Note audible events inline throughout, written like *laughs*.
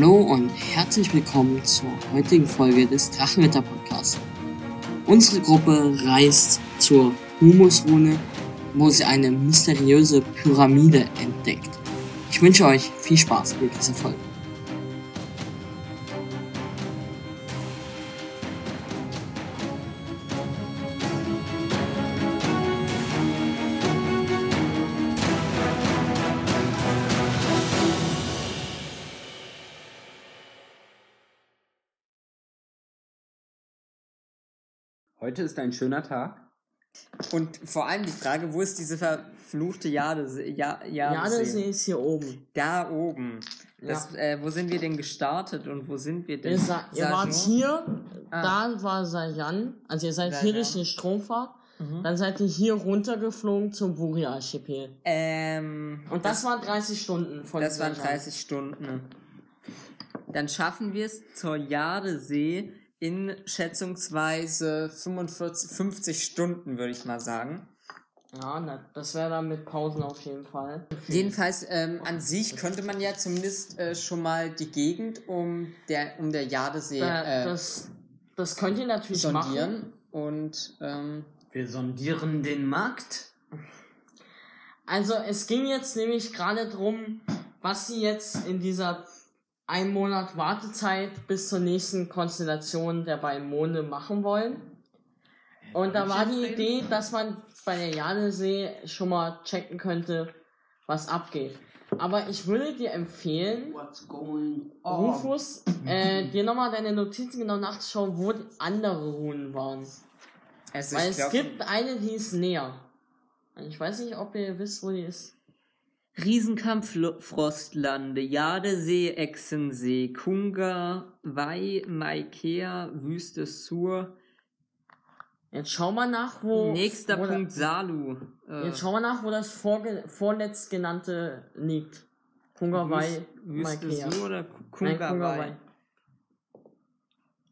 Hallo und herzlich willkommen zur heutigen Folge des Drachenwetter Podcasts. Unsere Gruppe reist zur Humusrune, wo sie eine mysteriöse Pyramide entdeckt. Ich wünsche euch viel Spaß mit dieser Folge. Heute ist ein schöner Tag. Und vor allem die Frage, wo ist diese verfluchte Jadesee? Ja, Jadesee ist hier oben. Da oben. Das, ja. äh, wo sind wir denn gestartet und wo sind wir denn? Ihr, ihr wart hier, ah. da war Sajan, also ihr seid Sajan. hier durch den Stromfahrt, mhm. dann seid ihr hier runtergeflogen zum Buri-Archipel. Ähm, und das, das waren 30 Stunden von Das waren 30 Stunden. Dann schaffen wir es zur Jadesee in schätzungsweise 45, 50 Stunden, würde ich mal sagen. Ja, na, das wäre dann mit Pausen auf jeden Fall. Jedenfalls, ähm, an sich könnte man ja zumindest äh, schon mal die Gegend um der, um der Jadesee äh, das, das könnt ihr natürlich sondieren. Machen. Und ähm, wir sondieren den Markt. Also es ging jetzt nämlich gerade drum, was sie jetzt in dieser ein Monat Wartezeit bis zur nächsten Konstellation der beiden Monde machen wollen. Und da war die Idee, dass man bei der Janesee schon mal checken könnte, was abgeht. Aber ich würde dir empfehlen, Rufus, äh, dir nochmal deine Notizen genau nachzuschauen, wo die andere Runen waren. Also Weil es gibt eine, die ist näher. Ich weiß nicht, ob ihr wisst, wo die ist. Riesenkampf Frostlande, Jadesee, Echsensee, Kunga, Wei, Maikea, Wüste Sur. Jetzt schau mal nach, wo. Nächster wo Punkt Salu. Äh, jetzt schau mal nach, wo das vorge vorletzt genannte liegt. Kunga Wei, Wüste Sur oder Kunga Wei?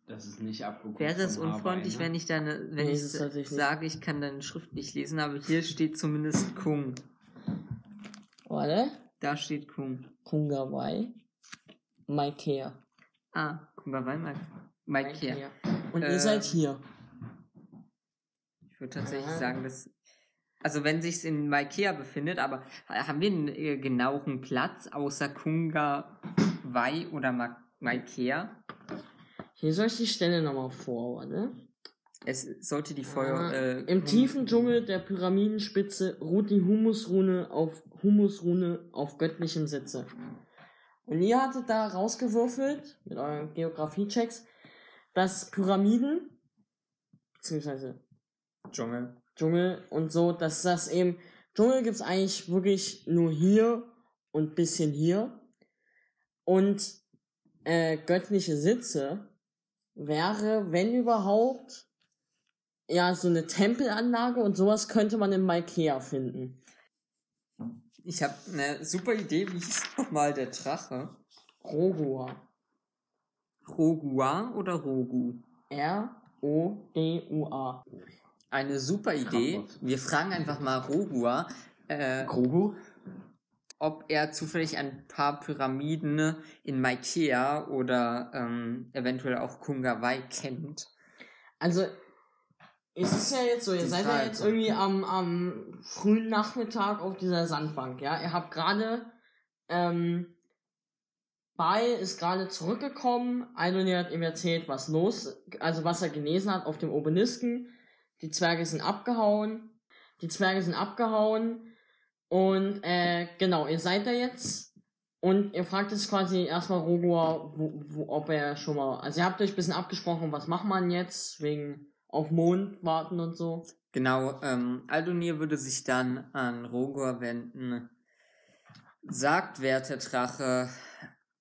Das ist nicht abgeguckt. Wäre das unfreundlich, Hawaii, ne? wenn ich deine, wenn nee, ich sage, ich kann deine Schrift nicht lesen, aber hier steht zumindest Kung. Warte. Da steht Kung. Kungawai. Maikea. Ah, Kungawai, Maikea. Und äh, ihr seid hier. Ich würde tatsächlich ah. sagen, dass. Also wenn sich's in Maikea befindet, aber haben wir einen äh, genaueren Platz außer Kunga Wai oder Ma Maikea? Hier soll ich die Stelle nochmal vor, warte. Es sollte die Feuer. Ah, äh, Im tiefen Dschungel der Pyramidenspitze ruht die Humusrune auf Humusrune auf göttlichem Sitze. Und ihr hattet da rausgewürfelt, mit euren Geografie-Checks, dass Pyramiden, beziehungsweise Dschungel. Dschungel und so, dass das eben, Dschungel gibt's eigentlich wirklich nur hier und bisschen hier. Und äh, göttliche Sitze wäre, wenn überhaupt, ja, so eine Tempelanlage und sowas könnte man in Maikea finden. Ich habe eine super Idee, wie hieß nochmal der Drache? Rogua. Rogua oder Rogu? R-O-D-U-A. Eine super Idee. Wir fragen einfach mal Rogua. Äh, Grogu? Ob er zufällig ein paar Pyramiden in Maikea oder ähm, eventuell auch Kungawai kennt. Also es ist ja jetzt so, ihr seid ja jetzt irgendwie am, am frühen Nachmittag auf dieser Sandbank, ja. Ihr habt gerade, ähm, Bai ist gerade zurückgekommen. Eidonir hat ihm erzählt, was los, also was er gelesen hat auf dem Obelisken. Die Zwerge sind abgehauen. Die Zwerge sind abgehauen. Und, äh, genau, ihr seid da jetzt. Und ihr fragt jetzt quasi erstmal Rogua, wo, wo, ob er schon mal, also ihr habt euch ein bisschen abgesprochen, was macht man jetzt, wegen, auf Mond warten und so. Genau, ähm, Aldonir würde sich dann an Rogor wenden. Sagt, werter Drache,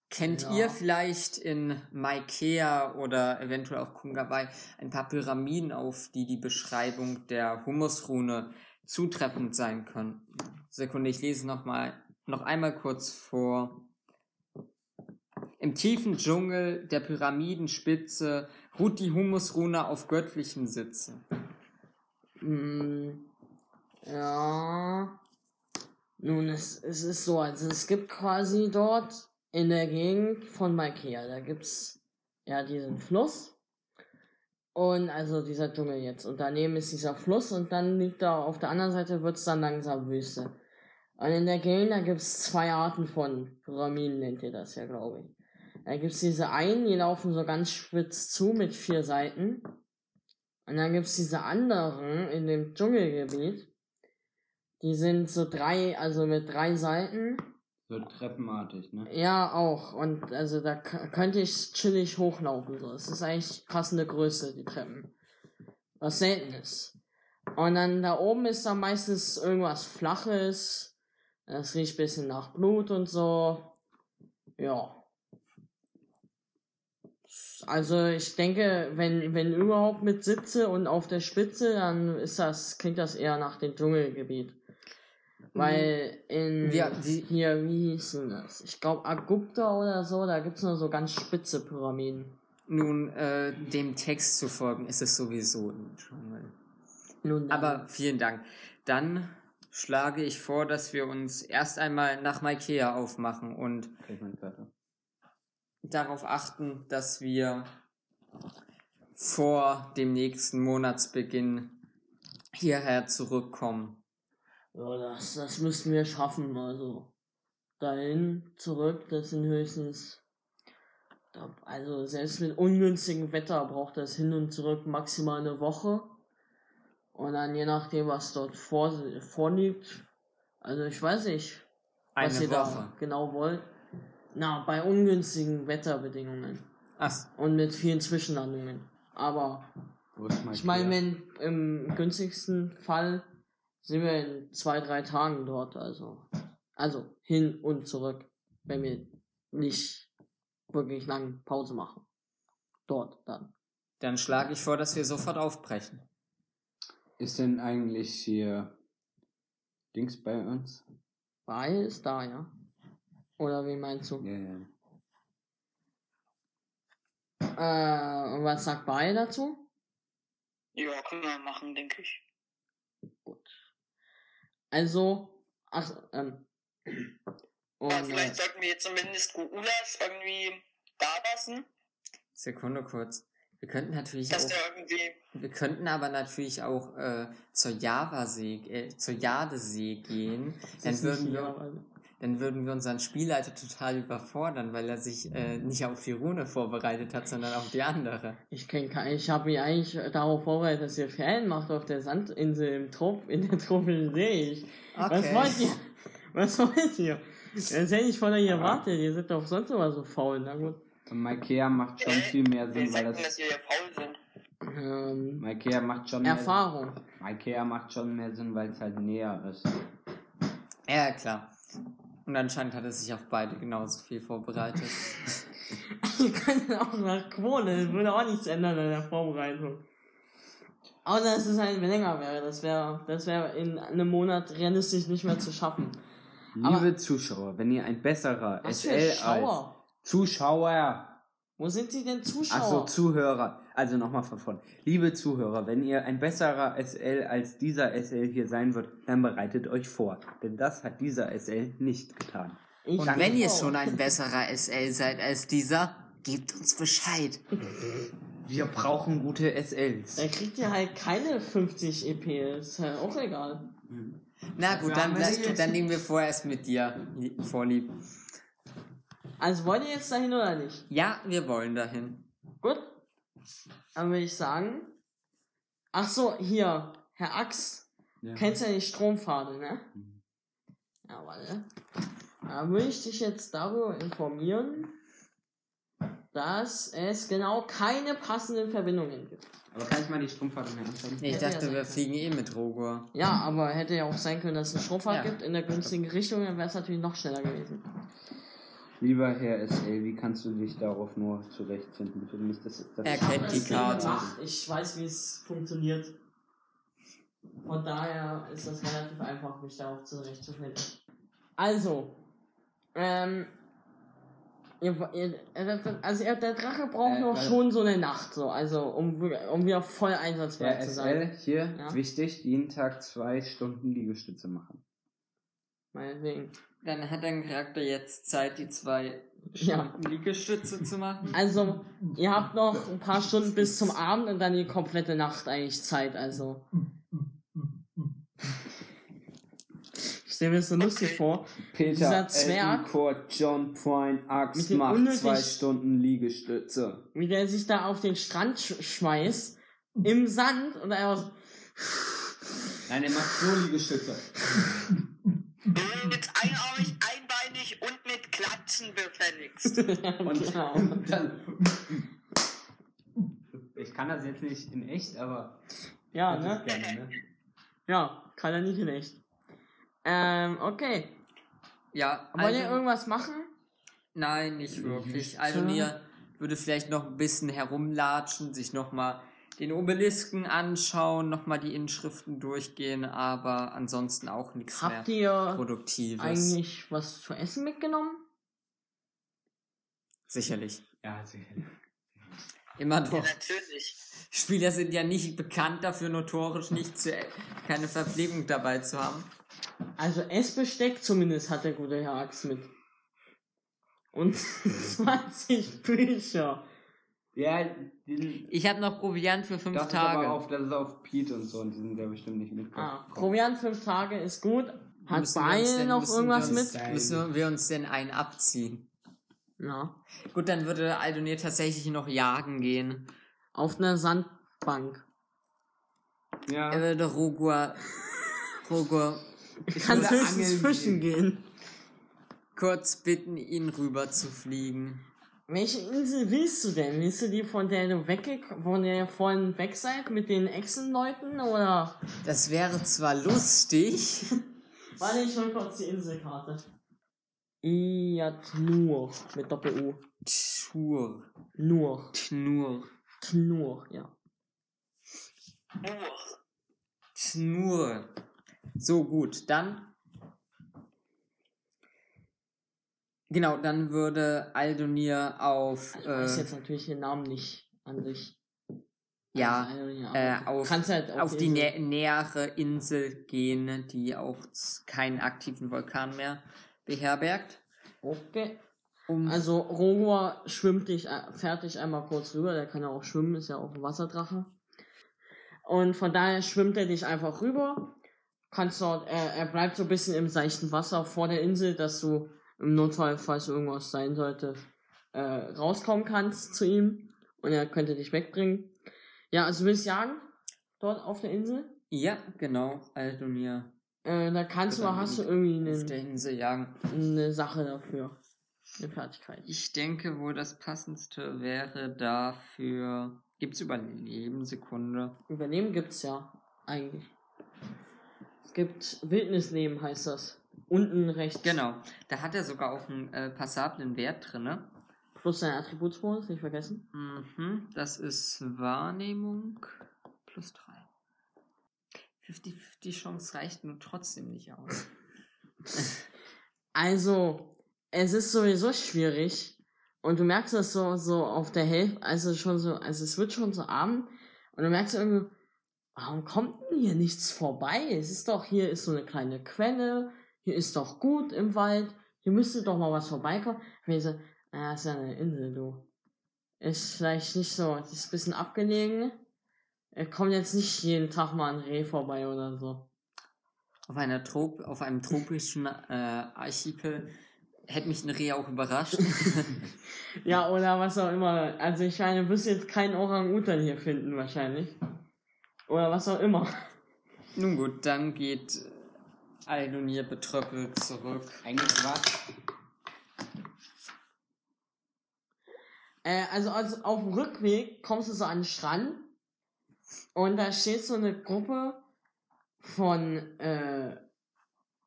kennt ja. ihr vielleicht in Maikea oder eventuell auch Kungawai ein paar Pyramiden, auf die die Beschreibung der Humusrune zutreffend sein können? Sekunde, ich lese noch mal, noch einmal kurz vor. Im tiefen Dschungel der Pyramidenspitze ruht die Humusrune auf göttlichem Sitze. Mm, ja. Nun, es, es ist so, also es gibt quasi dort in der Gegend von Malkea. Da gibt's ja diesen Fluss. Und also dieser Dschungel jetzt. Und daneben ist dieser Fluss und dann liegt da auf der anderen Seite wird's dann langsam Wüste. Und in der Gegend, da gibt's zwei Arten von Pyramiden, nennt ihr das ja, glaube ich. Da gibt's diese einen, die laufen so ganz spitz zu mit vier Seiten. Und dann gibt's diese anderen in dem Dschungelgebiet. Die sind so drei, also mit drei Seiten. So treppenartig, ne? Ja, auch. Und also da könnte ich chillig hochlaufen. So. Es ist eigentlich passende Größe, die Treppen. Was selten ist. Und dann da oben ist dann meistens irgendwas Flaches. Das riecht bisschen nach Blut und so. Ja. Also ich denke, wenn, wenn überhaupt mit Sitze und auf der Spitze, dann ist das, klingt das eher nach dem Dschungelgebiet. Weil in Wir- wie- hier, wie hieß denn das? Ich glaube Agupta oder so, da gibt's nur so ganz spitze Pyramiden. Nun, äh, dem Text zu folgen, ist es sowieso ein Dschungel. Nun, dann. Aber vielen Dank. Dann schlage ich vor, dass wir uns erst einmal nach Maikea aufmachen und. Darauf achten, dass wir vor dem nächsten Monatsbeginn hierher zurückkommen. Ja, das, das müssten wir schaffen, also. Dahin, zurück, das sind höchstens. Also, selbst mit ungünstigem Wetter braucht das hin und zurück maximal eine Woche. Und dann je nachdem, was dort vor, vorliegt. Also, ich weiß nicht, was Eine ihr Woche. da genau wollt. Na, bei ungünstigen Wetterbedingungen. Ach, Und mit vielen Zwischenlandungen. Aber Wo ist mein ich meine, wenn im günstigsten Fall sind wir in zwei, drei Tagen dort, also. Also hin und zurück, wenn wir nicht wirklich lange Pause machen. Dort dann. dann schlage ich vor, dass wir sofort aufbrechen. Ist denn eigentlich hier Dings bei uns? Bei ist da, ja. Oder wie meinst du? Ja, ja. Äh, und was sagt Bei dazu? Ja, können wir machen, denke ich. Gut. Also, ach, ähm. Und, Ja, äh, vielleicht sollten wir jetzt zumindest Guulas irgendwie da lassen, Sekunde kurz. Wir könnten natürlich dass auch, der irgendwie. wir könnten aber natürlich auch äh, zur Javasee, äh, zur Jadesee gehen. das Dann würden wir. Dann würden wir unseren Spielleiter total überfordern, weil er sich äh, nicht auf die Rune vorbereitet hat, sondern auf die andere. Ich kenn kein, ich habe mich eigentlich darauf vorbereitet, dass ihr Ferien macht auf der Sandinsel im Trop, in der tropischen See. Ich, Was wollt ihr? Was wollt ihr? Das hätte ich von euch erwartet. Ihr seid doch sonst immer so faul. Na gut. Und Maikea macht schon Äh, viel mehr Sinn, weil das. dass wir hier faul sind. Ähm, Maikea macht schon mehr Erfahrung. Maikea macht schon mehr Sinn, weil es halt näher ist. Ja, klar. Und anscheinend hat er sich auf beide genauso viel vorbereitet. *laughs* ihr könnt auch nach Quote. Das würde auch nichts ändern an der Vorbereitung. Außer dass es halt länger wäre. Das wäre das wäre in einem Monat realistisch nicht mehr zu schaffen. Aber- Liebe Zuschauer, wenn ihr ein besserer SL als Schauer. Zuschauer, Wo sind sie denn Zuschauer? achso, Zuhörer, also nochmal von vorn. Liebe Zuhörer, wenn ihr ein besserer SL als dieser SL hier sein wird, dann bereitet euch vor. Denn das hat dieser SL nicht getan. Ich Und wenn ihr schon ein besserer SL seid als dieser, gebt uns Bescheid. *laughs* Wir brauchen gute SLs. Dann kriegt ihr halt keine 50 EP. Ist halt auch egal. Na gut, dann, jetzt- dann nehmen wir vorerst mit dir lie- vorlieb. Also wollt ihr jetzt dahin oder nicht? Ja, wir wollen dahin. Gut. Dann würde ich sagen. Ach so, hier, Herr Ax. Ja. Kennst ja die Strompfade, ne? Mhm. Ja, warte. Da würde ich dich jetzt darüber informieren, dass es genau keine passenden Verbindungen gibt. Aber kann ich mal die Strumpfharte mehr anzeigen? Ich Hätte ja dachte, sein wir fliegen eh mit Rogor. Ja, aber hätte ja auch sein können, dass es eine Strompfade Ja. gibt in der günstigen Richtung, dann wäre es natürlich noch schneller gewesen. Lieber Herr SL, wie kannst du dich darauf nur zurechtfinden? Bitte nicht, dass, dass Er kennt das die Karte. Ich weiß, wie es funktioniert. Von daher ist das relativ einfach, mich darauf zurechtzufinden. Also, ähm, ihr, ihr, also ihr, der Drache braucht Äh, noch schon so eine Nacht, so, also um, um wieder voll einsatzbereit zu sein. SL, hier, Ja. wichtig, jeden Tag zwei Stunden Liegestütze machen. Meinetwegen. Dann hat dein Charakter jetzt Zeit, die zwei Ja. Stunden Liegestütze zu machen. Also, ihr habt noch ein paar Stunden bis zum Abend und dann die komplette Nacht eigentlich Zeit, also. Ich stelle mir das so lustig vor. Peter, Dieser Zwerg- Elton, John Axt den macht unnötig- zwei Stunden Liegestütze. wie der sich da auf den Strand sch schmeißt, im Sand und einfach so, Nein, er macht so Liegestütze. *laughs* Befälligst. *laughs* Und, genau. dann. Ich kann das jetzt nicht in echt, aber. Ja, ne? Gerne, ne? Ja, kann er nicht in echt. Ähm, okay. Ja, Wollt ihr also- irgendwas machen? Nein, nicht wirklich. Tja. Aldonir würde vielleicht noch ein bisschen herumlatschen, sich nochmal den Obelisken anschauen, nochmal die Inschriften durchgehen, aber ansonsten auch nichts Habt mehr ihr Produktives. eigentlich was zu essen mitgenommen? Sicherlich. Ja, sicher. Immer Ja, doch. natürlich. Spieler sind ja nicht bekannt dafür, notorisch nicht zu, keine Verpflegung dabei zu haben. Also Essbesteck zumindest hat der gute Herr Axt mit. Und 20 *laughs* Bücher. Ja, Ich habe noch Proviant für fünf das ist Tage. aber auf, das ist auf Pete und so, und die sind ja bestimmt nicht mitgekommen. Ah, Proviant fünf Tage ist gut. Hat Beil noch irgendwas mit? Müssen wir uns denn einen abziehen? Ja. Gut, dann würde Aldonir tatsächlich noch jagen gehen. Auf einer Sandbank. Ja. Er würde Rogur, Rogur Kannst höchstens fischen gehen. kurz bitten, ihn rüber zu fliegen. Welche Insel willst du denn? Willst du die, von der du wegge von der ihr vorhin weg seid, mit den Echsenleuten, oder? Das wäre zwar lustig, Warte, ich hol kurz die Inselkarte. Iatnur, mit Doppel-U. Tschur, Nur. Tnur, Knur, ja. Nur. Tnur. So gut, dann. Genau, dann würde Aldonir auf, Ich weiß äh, jetzt natürlich den Namen nicht an sich. ja, Also, äh, auf- halt auf die Insel- nä nähere Insel gehen, die auch keinen aktiven Vulkan mehr beherbergt. Okay. Um, Also Rogor schwimmt dich, äh, dich einmal kurz rüber, der kann ja auch schwimmen, ist ja auch ein Wasserdrache. Und von daher schwimmt er dich einfach rüber. Kannst dort, er, er bleibt so ein bisschen im seichten Wasser vor der Insel, dass du im Notfall, falls irgendwas sein sollte, äh, rauskommen kannst zu ihm. Und er könnte dich wegbringen. Ja, also du willst jagen? Dort auf der Insel? ja, genau, Aldonir Äh, da kannst du, hast du irgendwie eine, Insel jagen. eine Sache dafür. Eine Fertigkeit. Ich denke wohl, das passendste wäre dafür. Gibt's Überleben? Sekunde. Überleben gibt's ja, eigentlich. Es gibt Wildnisleben, heißt das. Unten rechts. Genau. Da hat er sogar auch einen äh, passablen Wert drinne. Plus sein Attributsbonus, nicht vergessen. Mhm. Das ist Wahrnehmung plus 3. 50-50 Chance reicht nur trotzdem nicht aus. *laughs* Also, es ist sowieso schwierig. Und du merkst das so, so auf der Hälfte, also schon so, also es wird schon so Abend. Und du merkst irgendwie, warum kommt denn hier nichts vorbei? Es ist doch, hier ist so eine kleine Quelle, hier ist doch gut im Wald, hier müsste doch mal was vorbeikommen. Und ich so, ah, ist ja eine Insel, du. Ist vielleicht nicht so, das ist ein bisschen abgelegen. Er kommt jetzt nicht jeden Tag mal ein Reh vorbei oder so. Auf, einer Trop auf einem tropischen äh, Archipel hätte mich ein Reh auch überrascht. *laughs* Ja, oder was auch immer. Also ich meine, du wirst jetzt keinen Orang-Utan hier finden wahrscheinlich. Oder was auch immer. Nun gut, dann geht Aldonir betröppelt zurück. Was? Äh, also, also auf dem Rückweg kommst du so an den Strand und da steht so eine Gruppe von äh,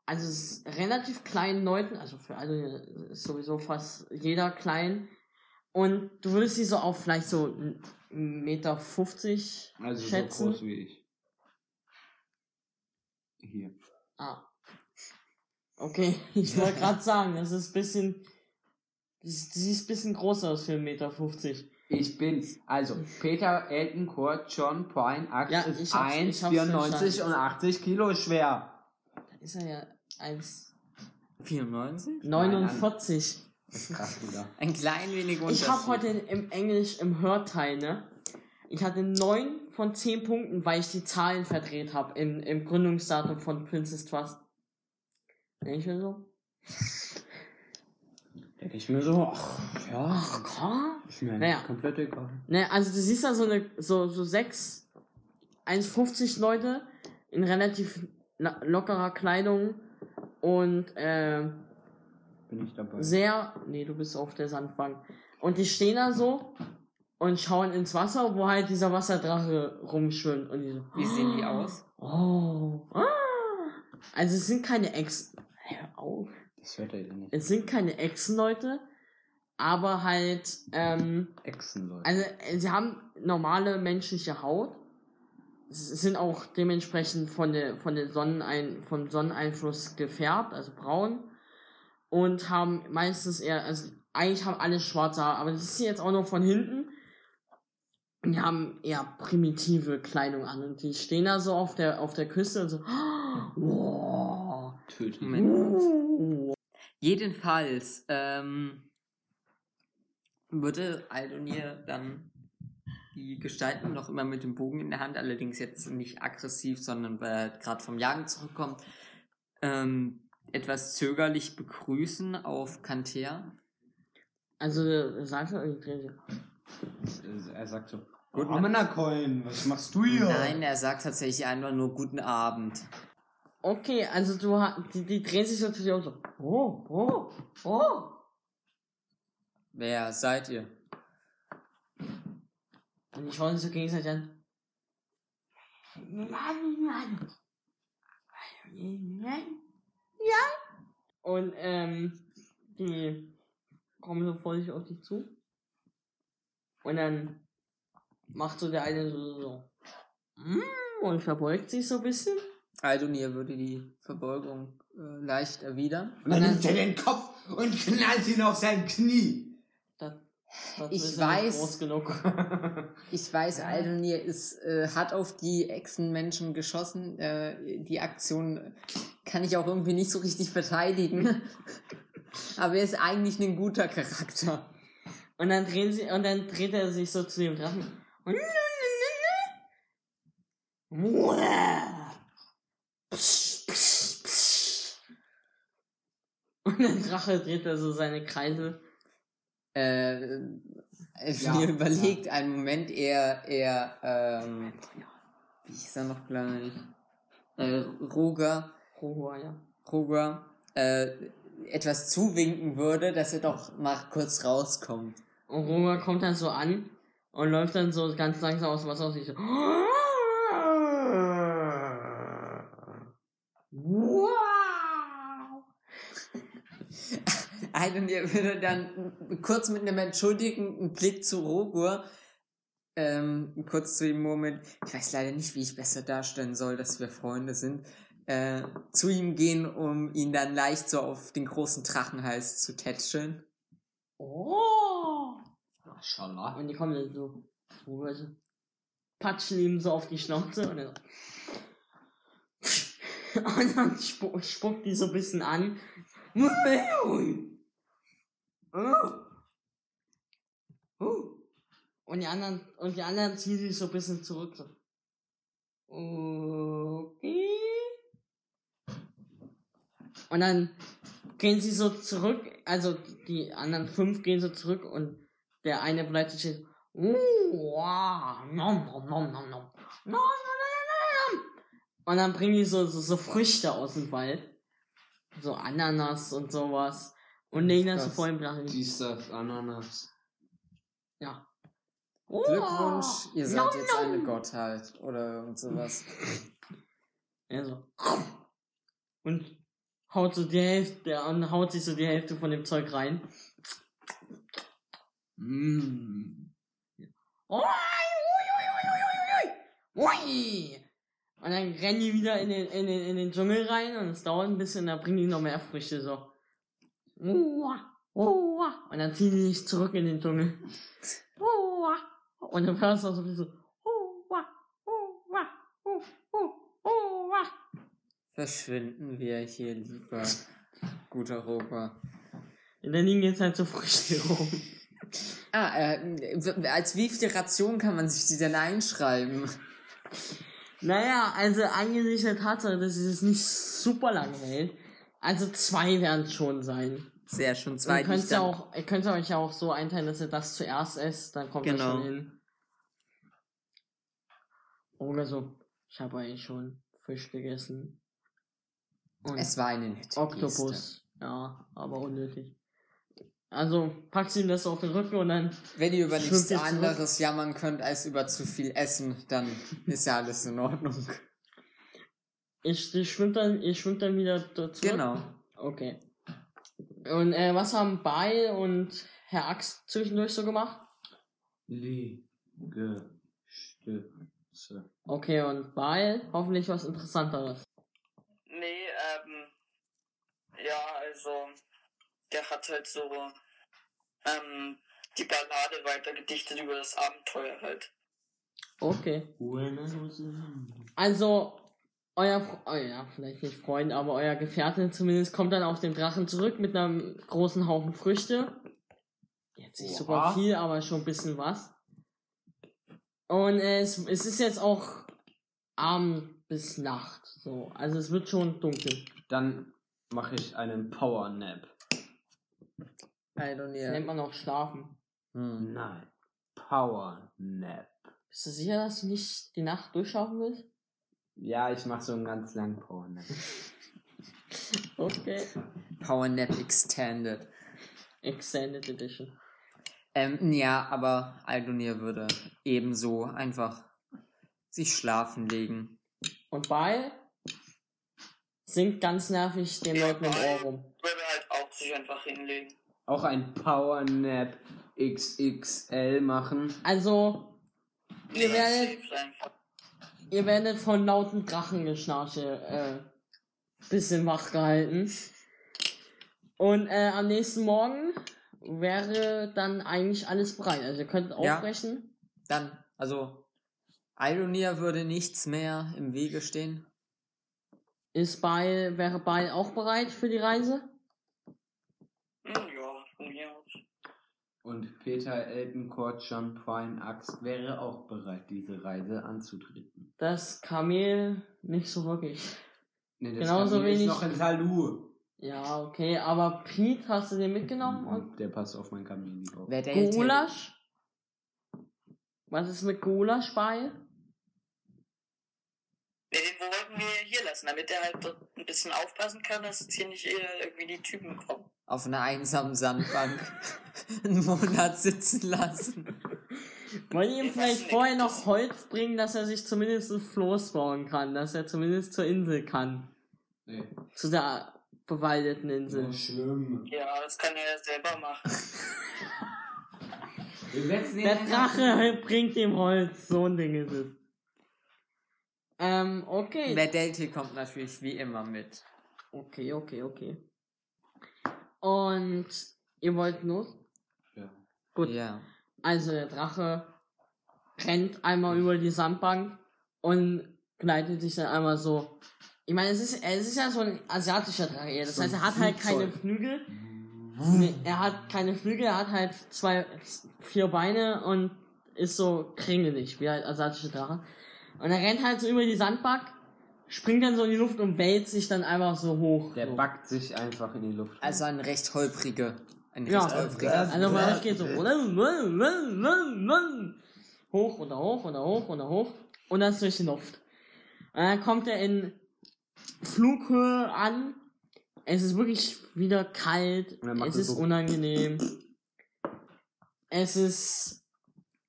also relativ kleinen Leuten, also für alle ist sowieso fast jeder klein. Und du würdest sie so auf vielleicht so 1,50 Meter 50 Also schätzen. so groß wie ich. Hier. Ah. Okay, *laughs* ich wollte *laughs* gerade sagen, das ist ein bisschen. Sie ist ein bisschen groß aus für 1,50 Meter. Ich bin, also, Peter, Elton, Kurt, John, Pine, Axt Ja, ist ich hab's- ich hab's 1,94 verstanden. und 80 Kilo schwer. Da ist er ja 1. 94? 49. Das ist krass wieder. Ein klein wenig Ich habe heute im Englisch im Hörteil, ne? Ich hatte 9 von 10 Punkten, weil ich die Zahlen verdreht habe im, im Gründungsdatum von Princess Trust. Ich mir so. *laughs* Denke ich mir so, ach, ja, Ach, komm. ist mir Naja. komplett egal. Ne, also du siehst da so eine, so, so sechs, 1,50 Leute in relativ la- lockerer Kleidung und äh, Bin ich dabei. sehr, nee, du bist auf der Sandbank. Und die stehen da so und schauen ins Wasser, wo halt dieser Wasserdrache rumschwimmt und die so, Wie sehen die aus? oh, ah. Also es sind keine Ex, hör auf. Das hört er ja nicht. Es sind keine Echsenleute, aber halt, ähm, Echsen, Leute. Also, äh, sie haben normale menschliche Haut. Sind auch dementsprechend von der, von der Sonnenein, vom Sonneneinfluss gefärbt, also braun. Und haben meistens eher, also eigentlich haben alle schwarze Haare, aber das ist jetzt auch nur von hinten. Und die haben eher primitive Kleidung an und die stehen da so auf der, auf der Küste und so, *gasps* wow. Töten. Jedenfalls ähm, würde Aldonir dann die Gestalten noch immer mit dem Bogen in der Hand, allerdings jetzt nicht aggressiv, sondern weil er gerade vom Jagen zurückkommt, ähm, etwas zögerlich begrüßen auf Kanter. Also, sagst du. Er sagt so, Guten- Amenacoin, was machst du hier? Nein, er sagt tatsächlich einfach nur guten Abend. Okay, also du ha- die, die drehen sich so zu dir und so. Oh, oh, oh. Wer seid ihr? Und die schauen sich so gegenseitig an. Ja. Und ähm, die kommen so vorsichtig auf dich zu. Und dann macht so der eine so, so mm, und verbeugt sich so ein bisschen. Aldonir würde die Verbeugung äh, leicht erwidern. Und dann nimmt er den Kopf und knallt ihn auf sein Knie. Das, das Ich ist weiß. Nicht groß genug. *laughs* Ich weiß, Aldonir ist, äh, hat auf die Echsenmenschen geschossen. Äh, die Aktion kann ich auch irgendwie nicht so richtig verteidigen. *laughs* Aber er ist eigentlich ein guter Charakter. Und dann drehen sie, und dann dreht er sich so zu dem Drachen. *laughs* Und Psch, psch, psch. Und der Drache dreht er so seine Kreise. Äh, Ja, mir überlegt, einen Moment, er, er, ähm, wie hieß er noch gleich? Äh, Roger, Rohua, ja. Roger, äh, etwas zuwinken würde, dass er doch mal kurz rauskommt. Und Rohua kommt dann so an und läuft dann so ganz langsam aus dem Wasser aus sich so. Wow! Aldonir würde dann kurz mit einem entschuldigenden Blick zu Rogur ähm, kurz zu ihm murmeln, ich weiß leider nicht, wie ich besser darstellen soll, dass wir Freunde sind, äh, zu ihm gehen, um ihn dann leicht so auf den großen Drachenhals zu tätscheln. Oh! Maschallah. Und die kommen dann so, patschen ihm so auf die Schnauze und dann so. *laughs* Und dann spu spuckt die so ein bisschen an. *laughs* Und die anderen, und die anderen ziehen sich so ein bisschen zurück. Okay. Und dann gehen sie so zurück, also die anderen fünf gehen so zurück und der eine bleibt so stehen. Uh, wow, nom, nom, nom. Nom, nom, nom, nom, nom. Und dann bringen die so, so, so Früchte aus dem Wald. So Ananas und sowas. Und legen das so Das- vor dem Drachen. Dies, das, Ananas. Ja. Glückwunsch, ihr seid Nom, jetzt nom. eine Gottheit oder irgend sowas. *laughs* Ja, so. Und haut so die Hälfte, und haut sich so die Hälfte von dem Zeug rein. Mm. Ui, ui, ui, ui, ui, ui, ui. Und dann rennen die wieder in den, in, den, in den Dschungel rein und es dauert ein bisschen, da bringen die noch mehr Früchte so. Und dann ziehen die sich zurück in den Dschungel. Und dann hörst du auch so bisschen so. Verschwinden wir hier lieber. Guter Roger. In der liegen jetzt halt so Früchte rum. Ah, äh, als wie viele Ration kann man sich die denn einschreiben? Naja, also angesichts der Tatsache, dass es nicht super lange hält, also zwei werden es schon sein. Sehr schön, zwei. Ihr könnt ja auch, ihr könnt euch ja auch so einteilen, dass ihr das zuerst esst, dann kommt Genau. das schon hin. Oder so. Ich habe eigentlich schon Fisch gegessen. Und Es war eine nette Geste. Oktopus. Ja, aber unnötig. Also packst ihm das auf den Rücken und dann. Wenn ihr über nichts ihr zurück? anderes jammern könnt als über zu viel Essen, dann ist ja alles in Ordnung. Ich, ich schwimmt dann, ihr schwimmt dann wieder dazu. Genau. Okay. Und äh, was haben Beil und Herr Axt zwischendurch so gemacht? Liegestütze. Okay, und Beil, hoffentlich was Interessanteres. Nee, ähm, ja, also, der hat halt so, ähm, die Ballade weitergedichtet über das Abenteuer halt. Okay. Also, euer, Fre- oh ja, vielleicht nicht Freund, aber euer Gefährte zumindest kommt dann auf den Drachen zurück mit einem großen Haufen Früchte. Jetzt nicht super Oha. viel, aber schon ein bisschen was. Und es, es ist jetzt auch Abend bis Nacht. So. Also es wird schon dunkel. Dann mache ich einen Power Nap. I don't Das nennt man auch Schlafen. Hm. Nein. Power Nap. Bist du sicher, dass du nicht die Nacht durchschaffen willst? Ja, ich mache so einen ganz langen Power Nap. *laughs* Okay. Power Nap Extended. Extended Edition. Ähm, ja, aber Aldonir würde ebenso einfach sich schlafen legen. Und bei singt ganz nervig den Leuten im Ohr rum. Würde halt auch sich einfach hinlegen. Auch ein Power Nap XXL machen. Also, ihr Ja, werdet, ihr werdet von lauten Drachengeschnarche äh, bisschen wach gehalten. Und äh, am nächsten Morgen wäre dann eigentlich alles bereit. Also ihr könntet Ja. aufbrechen. Dann, also, Aldonir würde nichts mehr im Wege stehen. Ist Beil, wäre Beil auch bereit für die Reise? Ja, von mir aus. Und Peter Eltencourt John Prime Axt wäre auch bereit, diese Reise anzutreten. Das Kamel nicht so wirklich. Nee, Genauso Kamel ist wenig- noch in Salu. Ja, okay, aber Pete hast du den mitgenommen und Der passt auf mein Kamel nicht auf. Wer der Gulasch? Was ist mit Gulasch bei? Ne, den wollten wir hier lassen, damit er halt ein bisschen aufpassen kann, dass jetzt hier nicht äh, irgendwie die Typen kommen. Auf einer einsamen Sandbank *laughs* einen Monat sitzen lassen. Wollen ihm Ich vielleicht vorher noch Holz bringen, dass er sich zumindest ein Floß bauen kann, dass er zumindest zur Insel kann. Nee. Zu der bewaldeten Insel. schlimm. Ja, das kann er ja selber machen. Wir setzen ihn Der Drache *laughs* bringt ihm Holz, so ein Ding ist es. Ähm, okay. Wer Delty kommt natürlich wie immer mit. Okay, okay, okay. Und ihr wollt los? Ja. Gut. Ja. Also der Drache rennt einmal über die Sandbank und gleitet sich dann einmal so. Ich meine, es ist, es ist ja so ein asiatischer Drache. Das So heißt, er hat halt keine. Flügel. Nee, er hat keine Flügel, er hat halt zwei, vier Beine und ist so kringelig, wie halt asiatische Drache. Und er rennt halt so über die Sandbank, springt dann so in die Luft und wälzt sich dann einfach so hoch. Der so. backt sich einfach in die Luft. Also ein recht holprige. Ein Ja, recht holpriger. also euch geht so hoch oder hoch oder hoch oder hoch und dann durch die Luft. Und dann kommt er in Flughöhe an. Es ist wirklich wieder kalt. Und es ist so. unangenehm. Es ist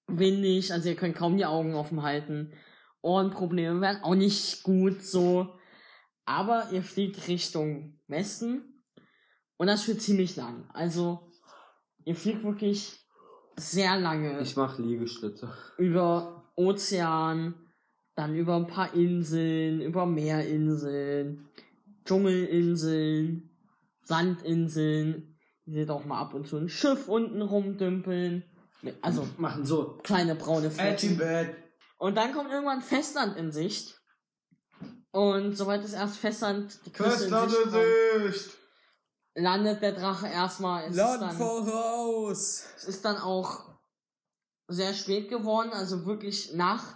windig, also ihr könnt kaum die Augen offen halten. Ohrenprobleme werden auch nicht gut so. Aber ihr fliegt Richtung Westen und das für ziemlich lang. Also, ihr fliegt wirklich sehr lange Ich mach Liegestütze. über Ozean, dann über ein paar Inseln, über Meerinseln, Dschungelinseln, Sandinseln. Ihr seht auch mal ab und zu ein Schiff unten rumdümpeln. Also Machen so. kleine braune Flecken. Und dann kommt irgendwann Festland in Sicht. Und soweit es erst Festland die Küste in Sicht kommt, Sicht. landet der Drache erstmal. Es Land dann- voraus! Es ist dann auch sehr spät geworden, also wirklich Nacht.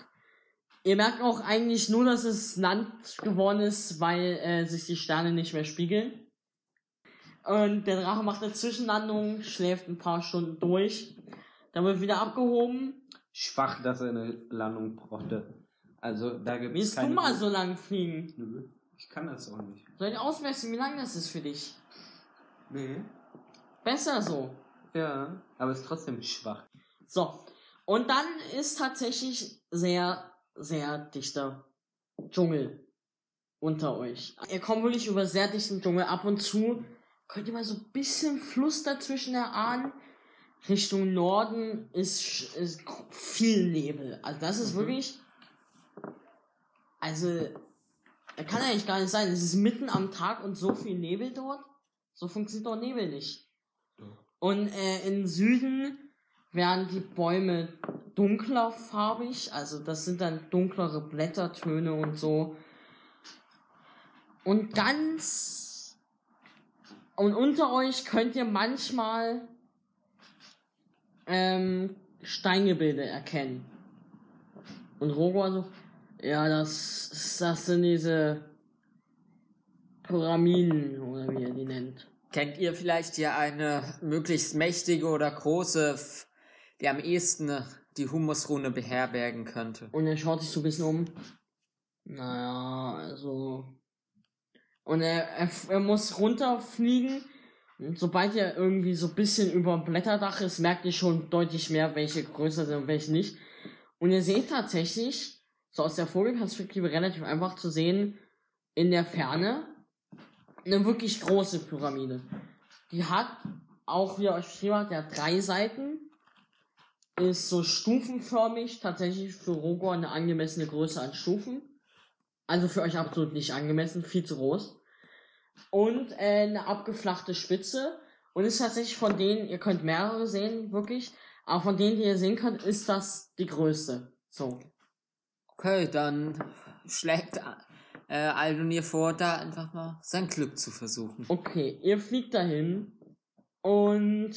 Ihr merkt auch eigentlich nur, dass es Land geworden ist, weil äh, sich die Sterne nicht mehr spiegeln. Und der Drache macht eine Zwischenlandung, schläft ein paar Stunden durch. Dann wird wieder abgehoben. Schwach, dass er eine Landung brauchte. Also da gibt es Willst du mal so lang fliegen? Nö, Ich kann das auch nicht. Soll ich ausmessen, wie lang das ist für dich? Nee. Besser so. Ja, aber ist trotzdem schwach. So. Und dann ist tatsächlich sehr, sehr dichter Dschungel unter euch. Ihr kommt wirklich über sehr dichten Dschungel. Ab und zu könnt ihr mal so ein bisschen Fluss dazwischen erahnen. Richtung Norden ist, ist viel Nebel. Also das ist Mhm. wirklich. Also, er kann eigentlich gar nicht sein. Es ist mitten am Tag und so viel Nebel dort. So funktioniert doch Nebel nicht. Und äh, im Süden werden die Bäume dunkler farbig, also das sind dann dunklere Blättertöne und so. Und ganz und unter euch könnt ihr manchmal ähm, Steingebilde erkennen. Und Rogo so, ja, das, das sind diese Pyramiden, oder wie er die nennt. Kennt ihr vielleicht hier eine möglichst mächtige oder große, die am ehesten die Humusrune beherbergen könnte? Und er schaut sich so ein bisschen um. Naja, also. Und er, er, er muss runterfliegen. Sobald er irgendwie so ein bisschen über dem Blätterdach ist, merkt ihr schon deutlich mehr, welche größer sind und welche nicht. Und ihr seht tatsächlich, so aus der Vogelperspektive relativ einfach zu sehen, in der Ferne eine wirklich große Pyramide. Die hat, auch wie er euch beschrieben der hat drei Seiten ist so stufenförmig, tatsächlich für Rogor eine angemessene Größe an Stufen. Also für euch absolut nicht angemessen, viel zu groß. Und äh, eine abgeflachte Spitze. Und ist tatsächlich von denen, ihr könnt mehrere sehen, wirklich. Aber von denen, die ihr sehen könnt, ist das die größte. So. Okay, dann schlägt äh, Aldonir vor, da einfach mal sein Glück zu versuchen. Okay, ihr fliegt dahin und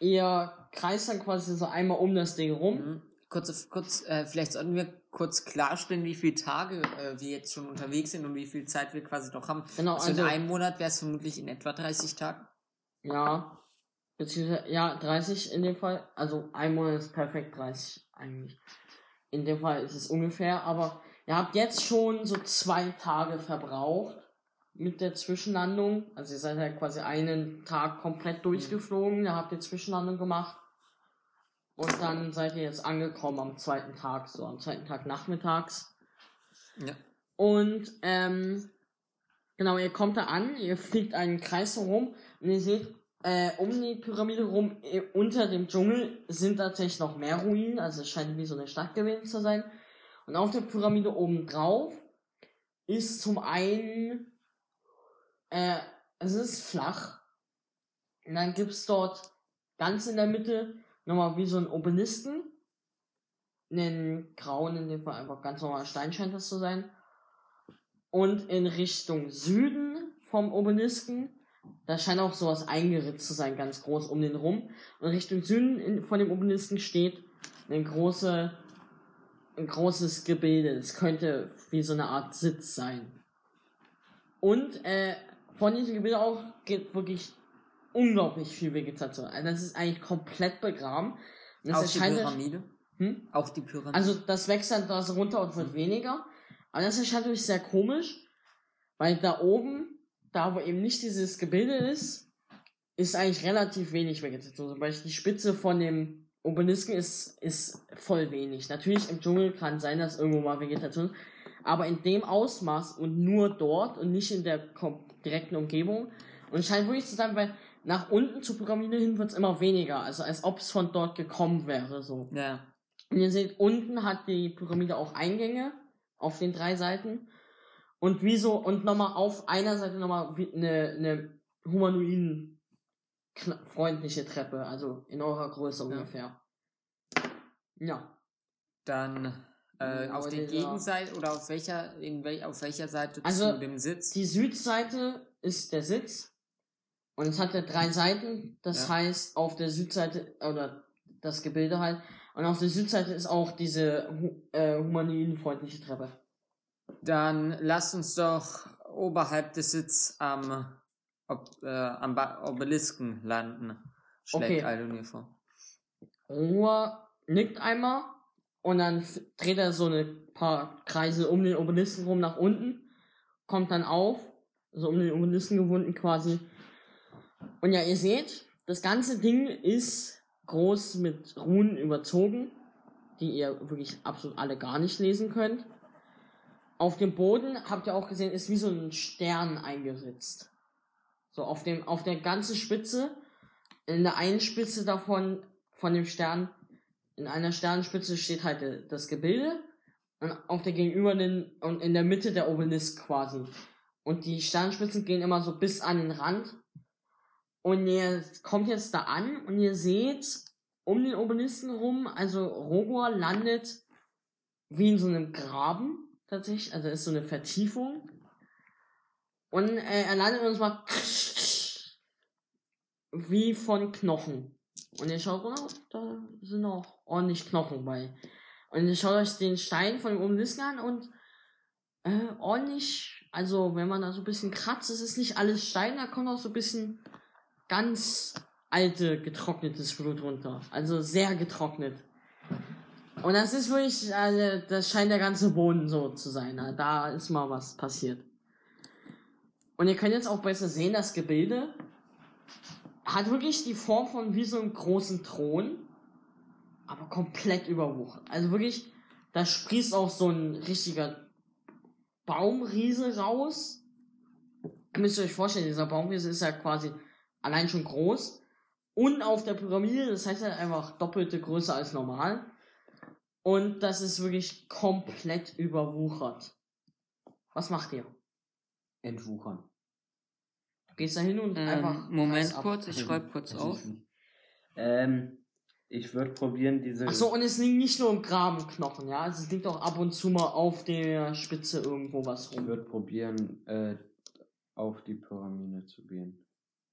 ihr kreist dann quasi so einmal um das Ding rum. Mhm. Kurz, kurz äh, vielleicht sollten wir kurz klarstellen, wie viele Tage äh, wir jetzt schon unterwegs sind und wie viel Zeit wir quasi noch haben. Genau, also, also- in einem Monat wäre es vermutlich in etwa 30 Tagen. Ja. Beziehungsweise, ja, 30 in dem Fall. Also ein Monat ist perfekt 30 eigentlich. In dem Fall ist es ungefähr, aber ihr habt jetzt schon so zwei Tage verbraucht mit der Zwischenlandung. Also ihr seid ja quasi einen Tag komplett durchgeflogen, da habt ihr Zwischenlandung gemacht. Und dann seid ihr jetzt angekommen am zweiten Tag, so am zweiten Tag nachmittags. Ja. Und ähm, genau, ihr kommt da an, ihr fliegt einen Kreis herum und ihr seht, äh, um die Pyramide rum, äh, unter dem Dschungel sind tatsächlich noch mehr Ruinen, also es scheint wie so eine Stadt gewesen zu sein. Und auf der Pyramide oben drauf ist zum einen, äh, es ist flach. Und dann gibt's dort ganz in der Mitte nochmal wie so einen Obelisken. Einen grauen, in dem Fall einfach ganz normaler Stein scheint das zu sein. Und in Richtung Süden vom Obelisken, da scheint auch sowas eingeritzt zu sein, ganz groß um den rum. Und Richtung Süden in, von dem Obelisken steht eine große, ein großes Gebilde. Es könnte wie so eine Art Sitz sein. Und äh, von diesem Gebilde auch geht wirklich unglaublich viel Vegetation. Also das ist eigentlich komplett begraben. Das Auch die Pyramide. Hm? Auch die Pyramide. Also das wächst dann da runter und wird weniger. Aber das erscheint natürlich sehr komisch, weil da oben, da wo eben nicht dieses Gebilde ist, ist eigentlich relativ wenig Vegetation. Zum Beispiel die Spitze von dem Obelisken ist, ist voll wenig. Natürlich im Dschungel kann sein, dass irgendwo mal Vegetation ist, aber in dem Ausmaß und nur dort und nicht in der direkten Umgebung. Und es scheint wirklich zu sein, weil nach unten zur Pyramide hin wird es immer weniger, also als ob es von dort gekommen wäre, so. ja. Und ihr seht, unten hat die Pyramide auch Eingänge auf den drei Seiten. Und wieso, und nochmal auf einer Seite nochmal eine, eine humanoiden freundliche Treppe, also in eurer Größe ungefähr. Ja. Dann äh, Ja, auf der Gegenseite oder auf welcher, in wel, auf welcher Seite Also, zu dem Sitz? Die Südseite ist der Sitz. Und es hat ja drei Seiten, das Ja. heißt auf der Südseite, oder das Gebilde halt, und auf der Südseite ist auch diese äh, humanoidenfreundliche Treppe. Dann lasst uns doch oberhalb des Sitz am, ob, äh, am ba Obelisken landen. Schlägt Okay. Aldonir vor. Ruhr nickt einmal und dann dreht er so eine paar Kreise um den Obelisken rum nach unten, kommt dann auf, so um den Obelisken gewunden quasi. Und ja, ihr seht, das ganze Ding ist groß mit Runen überzogen, die ihr wirklich absolut alle gar nicht lesen könnt. Auf dem Boden habt ihr auch gesehen, ist wie so ein Stern eingeritzt. So auf dem, auf der ganzen Spitze, in der einen Spitze davon, von dem Stern, in einer Sternspitze steht halt das Gebilde und auf der gegenüberliegenden und in der Mitte der Obelisk quasi. Und die Sternspitzen gehen immer so bis an den Rand. Und ihr kommt jetzt da an und ihr seht um den Obelisken rum, also Rogor landet wie in so einem Graben tatsächlich, also ist so eine Vertiefung. Und äh, er landet und macht *laughs* wie von Knochen. Und ihr schaut runter, da sind noch ordentlich Knochen bei. Und ihr schaut euch den Stein von dem Obelisken an und äh, ordentlich, also wenn man da so ein bisschen kratzt, es ist nicht alles Stein, da kommt auch so ein bisschen ganz alte, getrocknetes Blut runter. Also sehr getrocknet. Und das ist wirklich, also, das scheint der ganze Boden so zu sein. Also, da ist mal was passiert. Und ihr könnt jetzt auch besser sehen, das Gebilde hat wirklich die Form von wie so einem großen Thron, aber komplett überwuchert. Also wirklich, da sprießt auch so ein richtiger Baumriese raus. Ihr müsst euch vorstellen, dieser Baumriese ist ja quasi allein schon groß. Und auf der Pyramide, das heißt ja einfach doppelte Größe als normal. Und das ist wirklich komplett überwuchert. Was macht ihr? Entwuchern. Du gehst da hin und einfach. Ähm, Moment reißt ab. kurz, ich schreibe kurz Das auf. Ähm, ich würde probieren, diese. Ach so, und es liegt nicht nur im Grabenknochen, ja? Also es liegt auch ab und zu mal auf der Spitze irgendwo was Ich rum. würde probieren, äh, auf die Pyramide zu gehen.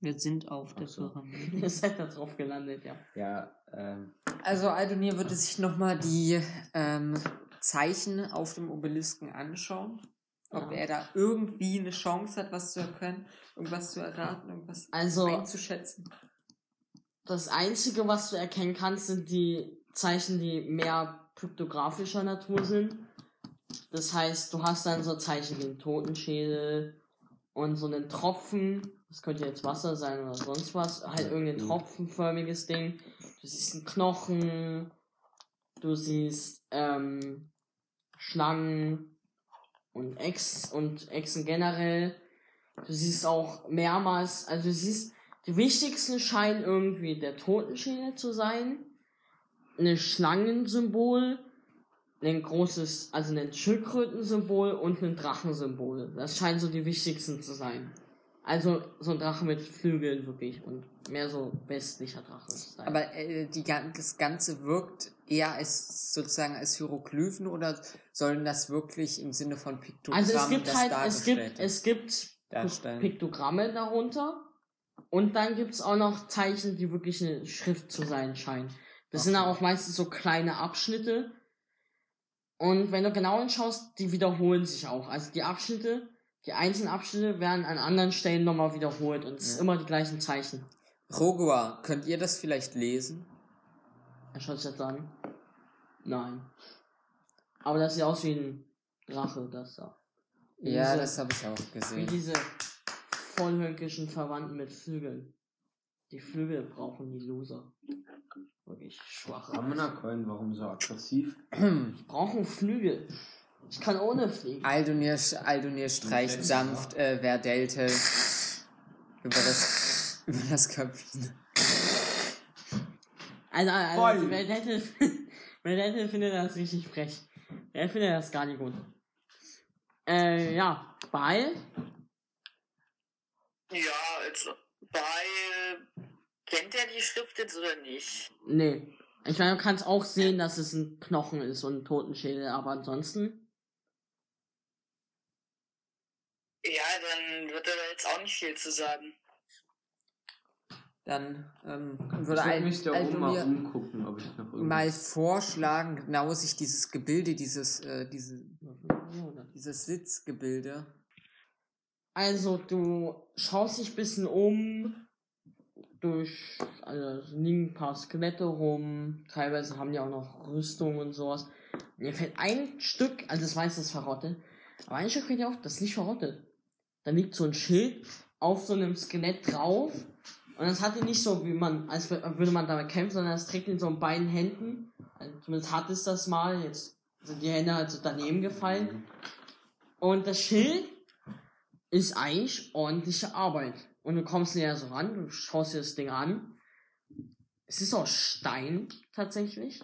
Wir sind auf der so. Pyramide. *laughs* Ihr seid da drauf gelandet, ja. Ja, ähm, Also Aldonir würde sich nochmal die ähm, Zeichen auf dem Obelisken anschauen. Ob Ja. er da irgendwie eine Chance hat, was zu erkennen, irgendwas zu erraten, irgendwas Also- einzuschätzen. Das Einzige, was du erkennen kannst, sind die Zeichen, die mehr pyktografischer Natur sind. Das heißt, du hast dann so Zeichen wie einen Totenschädel und so einen Tropfen. Das könnte jetzt Wasser sein oder sonst was. Halt irgendein Mhm. tropfenförmiges Ding. Du siehst einen Knochen. Du siehst ähm, Schlangen und Ex und Echsen generell. Du siehst auch mehrmals, also du siehst, die wichtigsten scheinen irgendwie der Totenschädel zu sein, ein Schlangensymbol, ein großes, also ein Schildkrötensymbol und ein Drachensymbol. Das scheinen so die wichtigsten zu sein. Also so ein Drache mit Flügeln wirklich und mehr so westlicher Drache. Aber äh, die, das Ganze wirkt eher als sozusagen als Hieroglyphen oder sollen das wirklich im Sinne von Piktogrammen also es gibt halt, es gibt, es gibt darstellen? Piktogramme darunter. Und dann gibt's auch noch Zeichen, die wirklich eine Schrift zu sein scheinen. Das sind Okay. dann auch meistens so kleine Abschnitte. Und wenn du genau hinschaust, die wiederholen sich auch. Also die Abschnitte, die einzelnen Abschnitte werden an anderen Stellen nochmal wiederholt und es Ja. sind immer die gleichen Zeichen. Rogua, könnt ihr das vielleicht lesen? Er schaut sich jetzt an. Nein. Aber das sieht aus wie ein Drache, das da. Wie Ja, diese- das habe ich auch Wie gesehen. diese vollhönkischen Verwandten mit Flügeln. Die Flügel brauchen die Loser. Wirklich schwach. Ramona-Coin, warum so aggressiv? Die brauchen Flügel. Ich kann ohne fliegen. Aldonir, Aldonir streicht Fenster. sanft äh, Verdelte über das, über das Köpfchen. Also, also hätte, wer hätte *laughs* findet das richtig frech. Wer findet das gar nicht gut. Äh, ja, Ball. Ja, also, weil, kennt er die Schrift jetzt oder nicht? Nee. Ich meine, du kannst auch sehen, dass es ein Knochen ist und ein Totenschädel, aber ansonsten. Ja, dann wird er da jetzt auch nicht viel zu sagen. Dann ähm, Ich würde ein, mich da oben mal umgucken, ob ich noch irgendwie... mal vorschlagen, genau sich dieses Gebilde, dieses, äh, diese, dieses Sitzgebilde. Also, du schaust dich ein bisschen um, durch, also es liegen ein paar Skelette rum, teilweise haben die auch noch Rüstung und sowas. Mir fällt ein Stück, also das weiß das verrottet, aber ein Stück fällt dir auf, das ist nicht verrottet. Da liegt so ein Schild auf so einem Skelett drauf und das hat ihn nicht so, wie man, als wür- würde man damit kämpfen, sondern es trägt ihn so in beiden Händen. Also zumindest hat es das mal, jetzt sind die Hände halt so daneben gefallen. Und das Schild ist eigentlich ordentliche Arbeit. Und du kommst näher so ran, du schaust dir das Ding an. Es ist aus Stein tatsächlich.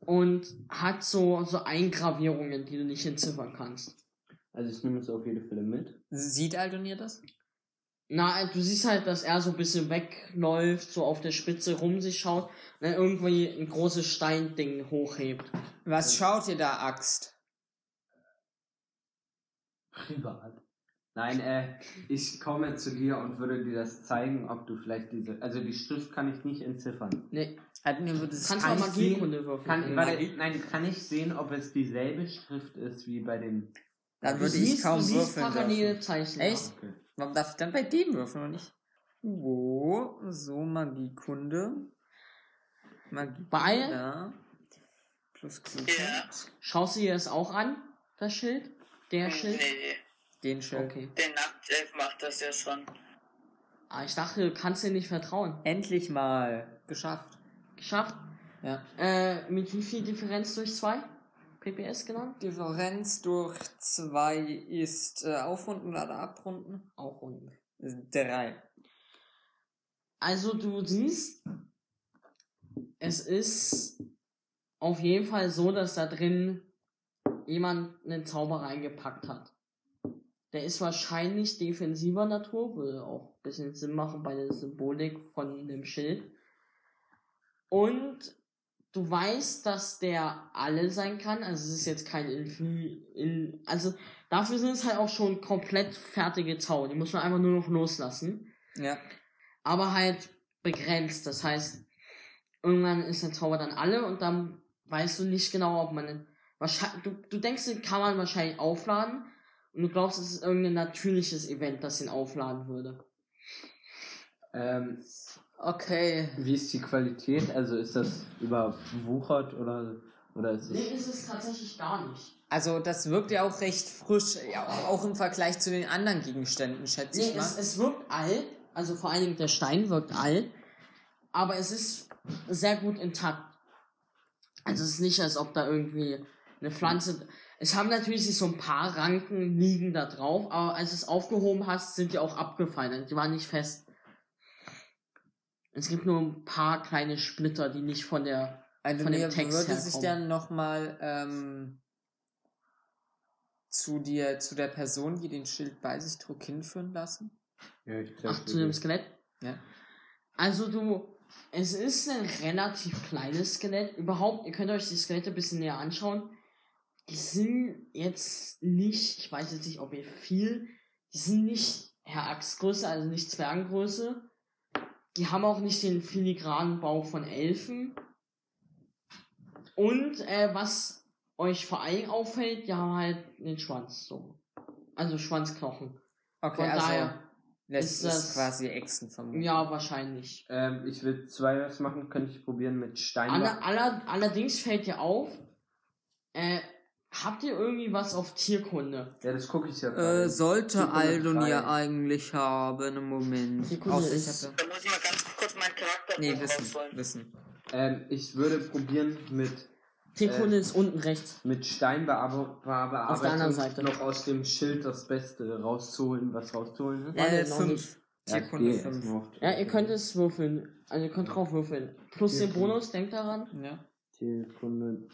Und hat so, so Eingravierungen, die du nicht entziffern kannst. Also ich nehme es auf jeden Fall mit. Sieht Aldonir das? Na, du siehst halt, dass er so ein bisschen wegläuft, so auf der Spitze rum sich schaut und dann irgendwie ein großes Steinding hochhebt. Was schaut ihr da, Axt? Privat. Nein, äh, ich komme zu dir und würde dir das zeigen, ob du vielleicht diese... Also die Schrift kann ich nicht entziffern. Nee, Aldonir würde es kannst kann du ich auch sehen? Magiekunde würfeln. Kann, warte, nein, kann ich sehen, ob es dieselbe Schrift ist wie bei dem... Dann Du würde ich siehst- kaum du siehst würfeln parallele dürfen. Zeichen. Echt? Okay. Warum darf ich dann bei dem würfeln und nicht? Wo? So, Magiekunde. Magiekunde. Bei- Ja. Plus Klugheit. Ja. Schaust du dir das auch an, das Schild? Der Schild? Nee, Den Schild. Okay. der Nachtelf macht das ja schon. Ah, ich dachte, du kannst dir nicht vertrauen. Endlich mal. Geschafft. Geschafft. Ja. Äh, mit wie viel Differenz durch zwei? PPS genannt? Differenz durch 2 ist äh, aufrunden oder abrunden? Auch unten. Das sind Drei. Also du siehst, es ist auf jeden Fall so, dass da drin jemand einen Zauber reingepackt hat. Der ist wahrscheinlich defensiver Natur, würde auch ein bisschen Sinn machen bei der Symbolik von dem Schild. Und du weißt, dass der alle sein kann, also es ist jetzt kein Infi in, also dafür sind es halt auch schon komplett fertige Zauber, die muss man einfach nur noch loslassen Ja. aber halt begrenzt. Das heißt, irgendwann ist der Zauber dann alle und dann weißt du nicht genau, ob man wahrscheinlich du, du denkst, den kann man wahrscheinlich aufladen und du glaubst, es ist irgendein natürliches Event, das ihn aufladen würde. Ähm, Okay. wie ist die Qualität? Also ist das überwuchert oder, oder ist es... Nee, ist es tatsächlich gar nicht. Also das wirkt ja auch recht frisch, ja, auch im Vergleich zu den anderen Gegenständen, schätze Nee, ich mal. es, es wirkt alt, also vor allen Dingen der Stein wirkt alt, aber es ist sehr gut intakt. Also es ist nicht, als ob da irgendwie eine Pflanze. Es haben natürlich so ein paar Ranken liegen da drauf, aber als du es aufgehoben hast, sind die auch abgefallen. Die waren nicht fest. Es gibt nur ein paar kleine Splitter, die nicht von der. Also von dem Text würde her sich dann nochmal ähm, zu dir, zu der Person, die den Schild bei sich trug, hinführen lassen. Ja, ich glaub, Ach, zu dem Skelett. Ja. Also du, es ist ein relativ kleines Skelett. Überhaupt, ihr könnt euch die Skelette ein bisschen näher anschauen. Die sind jetzt nicht, ich weiß jetzt nicht, ob ihr viel, die sind nicht Herr Axtgröße, also nicht Zwergengröße. Die haben auch nicht den filigranen Bau von Elfen. Und äh, was euch vor allem auffällt, die haben halt den Schwanz so. Also Schwanzknochen. Okay, Von also daher lässt ist das- quasi Echsen vermuten. Ja, wahrscheinlich. Ähm, ich will zwei was machen, könnte ich probieren mit Stein. Aller, aller, allerdings fällt dir auf, äh, habt ihr irgendwie was auf Tierkunde? Ja, das gucke ich ja. Äh, sollte Aldonir drei. eigentlich haben, im Moment. Sekunde, Aussicherte. Da muss ich mal ganz kurz meinen Charakter Nee, wissen, wissen. Ähm, ich würde probieren mit Tierkunde Äh, ist unten rechts. mit Steinbearbeitung Auf der anderen Seite. noch aus dem Schild das Beste rauszuholen, was rauszuholen ist. Äh, noch fünf. Ja, ich Tierkunde gehe fünf. erst mal auf- Ja, ihr könnt es würfeln. Also ihr könnt drauf würfeln. Plus den Tierkunde. Bonus, denkt daran. Ja. Tierkunde.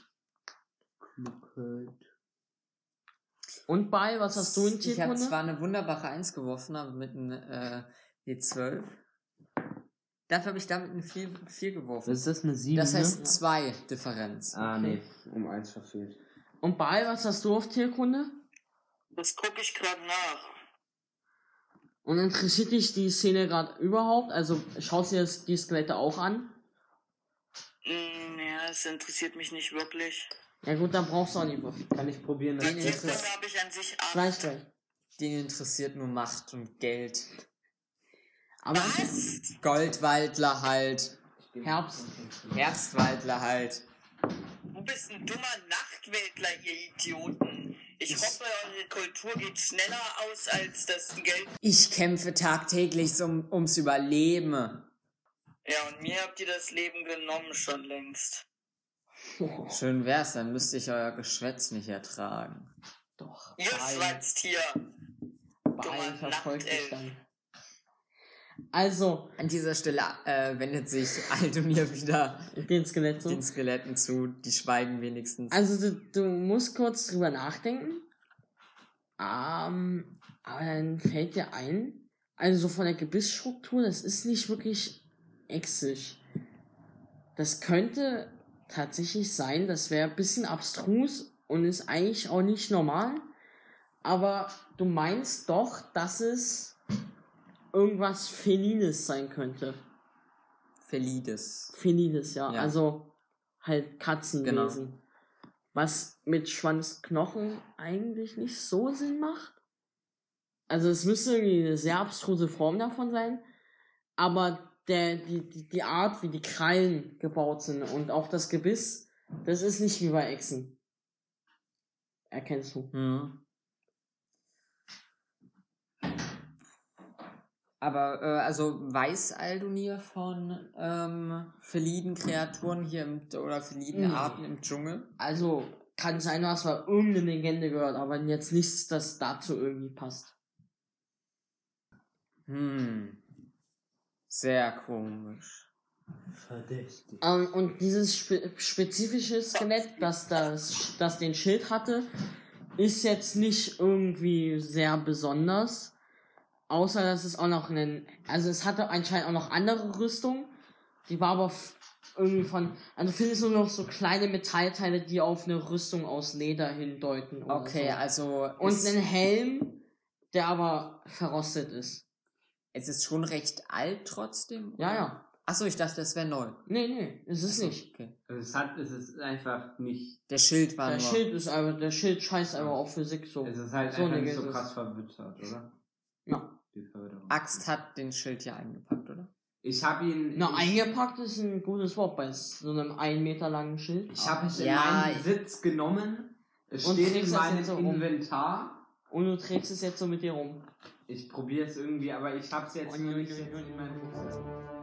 Klugheit. Und bei, was hast du in Ich habe Tierkunde? zwar eine wunderbare Eins geworfen, aber mit einem äh, W12. Dafür habe ich damit eine 4, 4 geworfen. Ist das, eine 7? Das heißt ne? zwei Differenz. Ah, nee, um eins verfehlt. Und bei, was hast du auf Tierkunde? Das gucke ich gerade nach. Und interessiert dich die Szene gerade überhaupt? Also schaust du dir das- die Skelette auch an? Mm, ja, es interessiert mich nicht wirklich. Ja gut, dann brauchst du auch nicht. Kann ich probieren, Wirkung ist- habe ich an sich ab. Gleich, gleich. Den interessiert nur Macht und Geld. Aber Was? Goldwaldler halt. Herbst. Herbstwaldler halt. Du bist ein dummer Nachtwäldler, ihr Idioten. Ich hoffe, eure Kultur geht schneller aus als das Geld. Ich kämpfe tagtäglich um, ums Überleben. Ja, und mir habt ihr das Leben genommen schon längst. Schön wär's, dann müsste ich euer Geschwätz nicht ertragen. Doch. Ihr schwatzt hier. Beeil verfolgt dich dann. Also, An dieser Stelle äh, wendet sich Aldonir wieder den Skelett so. den Skeletten zu. Die schweigen wenigstens. Also du, du musst kurz drüber nachdenken. Ähm, aber dann fällt dir ein, also so von der Gebissstruktur, das ist nicht wirklich exisch. Das könnte tatsächlich sein, das wäre ein bisschen abstrus und ist eigentlich auch nicht normal. Aber du meinst doch, dass es irgendwas Felines sein könnte. Felides. Felines, ja. Ja. Also halt Katzenwesen. Genau. Was mit Schwanzknochen eigentlich nicht so Sinn macht. Also es müsste irgendwie eine sehr abstruse Form davon sein. Aber der, die, die, die Art, wie die Krallen gebaut sind und auch das Gebiss, das ist nicht wie bei Echsen. Erkennst du. Hm. Aber, äh, also weiß Aldonir von ähm, feliden Kreaturen hier im, oder feliden. Arten im Dschungel? Also kann sein, du hast mal irgendeine Legende gehört, aber jetzt nichts, das dazu irgendwie passt. Hm. Sehr komisch. Verdächtig. Ähm, und dieses spe spezifische Skelett, das, das, das den Schild hatte, ist jetzt nicht irgendwie sehr besonders. Außer, dass es auch noch einen, also es hatte anscheinend auch noch andere Rüstung. Die war aber irgendwie von, also du findest nur noch so kleine Metallteile, die auf eine Rüstung aus Leder hindeuten. oder Okay, so. also Und einen Helm, der aber verrostet ist. Es ist schon recht alt trotzdem? Ja, oder? ja. Achso, ich dachte, das wäre neu. Nee, nee, ist es Achso, nicht. Okay. Also es hat, es ist einfach nicht, Der Schild war Der nur. Schild ist aber, der Schild scheißt aber auf Physik so. es ist halt So einfach nicht so krass verwittert, oder? Ja. Die Förderung. Axt hat den Schild ja eingepackt, oder? Ich habe ihn. Na, ich, eingepackt ist ein gutes Wort bei so einem ein Meter langen Schild. Ich habe es in Ja, meinen ich- Sitz genommen. Es steht in meinem so. Inventar. Und du trägst es jetzt so mit dir rum. Ich probiere es irgendwie, aber ich habe es jetzt nur nicht in meinem Sitz.